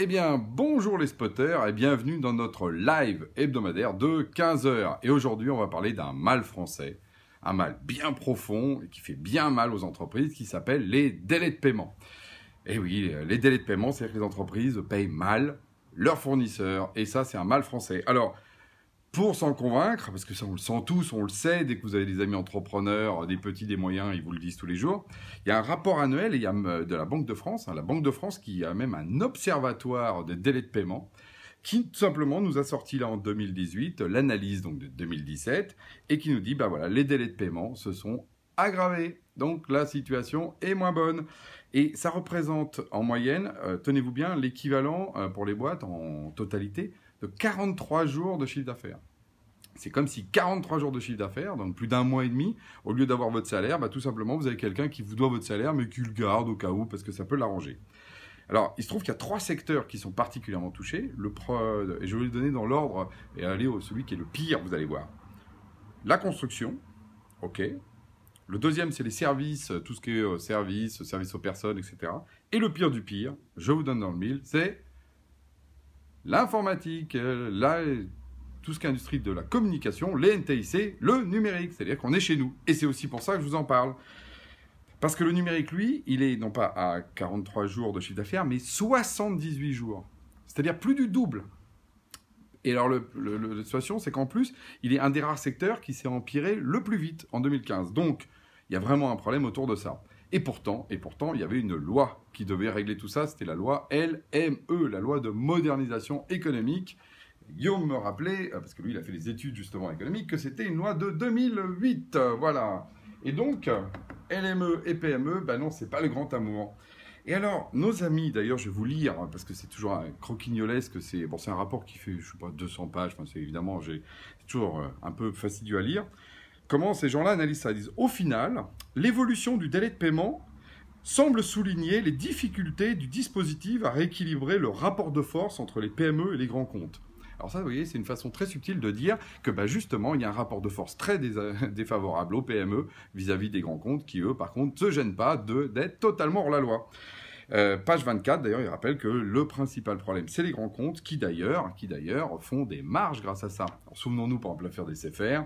Eh bien, bonjour les spotters et bienvenue dans notre live hebdomadaire de 15h. Et aujourd'hui, on va parler d'un mal français, un mal bien profond et qui fait bien mal aux entreprises qui s'appelle les délais de paiement. Et oui, les délais de paiement, c'est-à-dire que les entreprises payent mal leurs fournisseurs et ça, c'est un mal français. Alors, pour s'en convaincre, parce que ça on le sent tous, on le sait, dès que vous avez des amis entrepreneurs, des petits, des moyens, ils vous le disent tous les jours, il y a un rapport annuel il y a euh, de la Banque de France, hein, la Banque de France qui a même un observatoire de délais de paiement, qui tout simplement nous a sorti là en 2018 l'analyse donc de 2017 et qui nous dit bah voilà les délais de paiement se sont aggravés. Donc la situation est moins bonne. Et ça représente en moyenne euh, tenez-vous bien l'équivalent euh, pour les boîtes en totalité de 43 jours de chiffre d'affaires. C'est comme si 43 jours de chiffre d'affaires, donc plus d'un mois et demi, au lieu d'avoir votre salaire, bah, tout simplement, vous avez quelqu'un qui vous doit votre salaire, mais qui le garde au cas où, parce que ça peut l'arranger. Alors, il se trouve qu'il y a trois secteurs qui sont particulièrement touchés. Le et je vais les donner dans l'ordre et aller au celui qui est le pire, vous allez voir. La construction, ok. Le deuxième, c'est les services, tout ce qui est euh, services, services aux personnes, etc. Et le pire du pire, je vous donne dans le mille, c'est l'informatique, euh, tout ce qui est industrie de la communication, les NTIC, le numérique. C'est-à-dire qu'on est chez nous. Et c'est aussi pour ça que je vous en parle. Parce que le numérique, lui, il est non pas à 43 jours de chiffre d'affaires, mais 78 jours. C'est-à-dire plus du double. Et alors, la situation, c'est qu'en plus, il est un des rares secteurs qui s'est empiré le plus vite en 2015. Donc, il y a vraiment un problème autour de ça. Et pourtant, et pourtant, il y avait une loi qui devait régler tout ça, c'était la loi LME, la loi de modernisation économique. Guillaume me rappelait, euh, parce que lui, il a fait des études justement économiques, que c'était une loi de 2008, voilà. Et donc, LME et PME, ben non, c'est pas le grand amour. Et alors, nos amis, d'ailleurs, je vais vous lire, parce que c'est toujours un croquignolesque, c'est bon, un rapport qui fait, je sais pas, 200 pages, enfin, c'est évidemment, toujours euh, un peu fastidieux à lire. Comment ces gens-là analysent ça Ils disent, au final, l'évolution du délai de paiement semble souligner les difficultés du dispositif à rééquilibrer le rapport de force entre les PME et les grands comptes. Alors ça, vous voyez, c'est une façon très subtile de dire que bah, justement, il y a un rapport de force très défavorable aux PME vis-à-vis des grands comptes qui, eux, par contre, ne se gênent pas d'être totalement hors la loi. Euh, page 24, d'ailleurs, il rappelle que le principal problème, c'est les grands comptes qui, d'ailleurs, font des marges grâce à ça. Souvenons-nous, par exemple, l'affaire des CFR,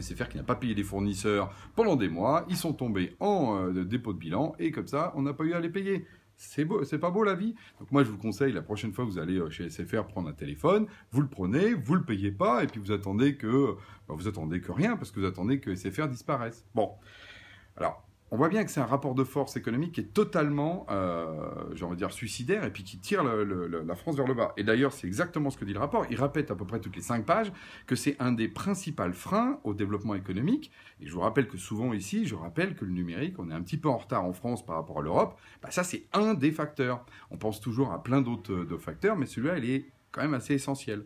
SFR qui n'a pas payé des fournisseurs pendant des mois, ils sont tombés en euh, dépôt de bilan et comme ça, on n'a pas eu à les payer. C'est beau, c'est pas beau la vie. Donc moi je vous conseille la prochaine fois que vous allez euh, chez SFR prendre un téléphone, vous le prenez, vous le payez pas et puis vous attendez que bah, vous attendez que rien parce que vous attendez que SFR disparaisse. Bon. Alors, on voit bien que c'est un rapport de force économique qui est totalement, euh, j'ai envie de dire, suicidaire et puis qui tire la France vers le bas. Et d'ailleurs, c'est exactement ce que dit le rapport. Il répète à peu près toutes les cinq pages que c'est un des principaux freins au développement économique. Et je vous rappelle que souvent ici, je rappelle que le numérique, on est un petit peu en retard en France par rapport à l'Europe. Bah, ça, c'est un des facteurs. On pense toujours à plein d'autres euh, facteurs, mais celui-là, il est quand même assez essentiel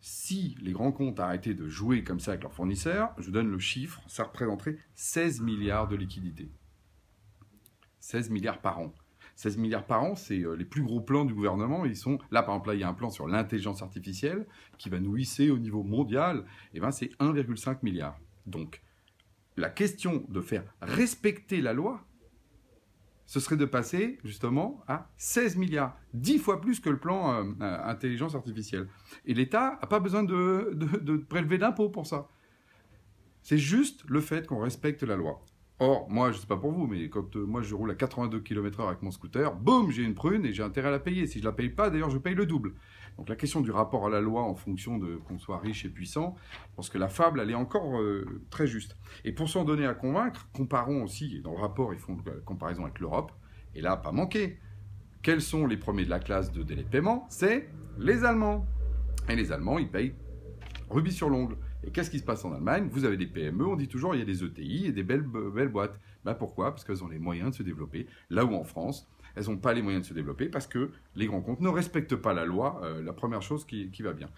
si les grands comptes arrêtaient de jouer comme ça avec leurs fournisseurs, je donne le chiffre, ça représenterait 16 milliards de liquidités. 16 milliards par an. 16 milliards par an, c'est euh, les plus gros plans du gouvernement. Ils sont là, par exemple, il y a un plan sur l'intelligence artificielle qui va nous hisser au niveau mondial. Et eh ben, c'est 1,5 milliard. Donc, la question de faire respecter la loi, ce serait de passer justement à 16 milliards, 10 fois plus que le plan euh, euh, intelligence artificielle. Et l'État n'a pas besoin de, de prélever d'impôts pour ça. C'est juste le fait qu'on respecte la loi. Or, moi, je ne sais pas pour vous, mais quand euh, moi je roule à 82 km/h avec mon scooter, boum, j'ai une prune et j'ai intérêt à la payer. Si je la paye pas, d'ailleurs, je paye le double. Donc la question du rapport à la loi en fonction de qu'on soit riche et puissant, je pense que la fable, elle est encore euh, très juste. Et pour s'en donner à convaincre, comparons aussi, et dans le rapport, ils font la comparaison avec l'Europe, et là, pas manqué. Quels sont les premiers de la classe de délai de paiement? C'est les Allemands. Et les Allemands, ils payent rubis sur l'ongle. Et qu'est-ce qui se passe en Allemagne? Vous avez des PME, on dit toujours il y a des ETI et des belles, belles boîtes. Ben pourquoi? Parce qu'elles ont les moyens de se développer. Là où en France, elles n'ont pas les moyens de se développer parce que les grands comptes ne respectent pas la loi, euh, la première chose qui, va bien.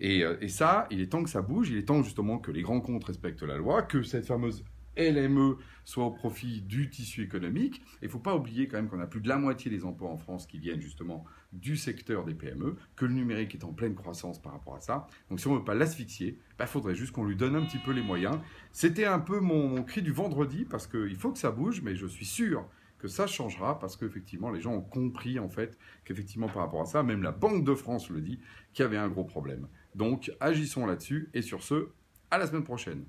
Et, euh, et, ça, il est temps que ça bouge, il est temps justement que les grands comptes respectent la loi, que cette fameuse LME soit au profit du tissu économique. Il ne faut pas oublier quand même qu'on a plus de la moitié des emplois en France qui viennent justement du secteur des PME, que le numérique est en pleine croissance par rapport à ça. Donc si on ne veut pas l'asphyxier, il bah, faudrait juste qu'on lui donne un petit peu les moyens. C'était un peu mon, cri du vendredi parce qu'il faut que ça bouge, mais je suis sûr que ça changera parce qu'effectivement, les gens ont compris en fait qu'effectivement par rapport à ça, même la Banque de France le dit, qu'il y avait un gros problème. Donc agissons là-dessus et sur ce, à la semaine prochaine.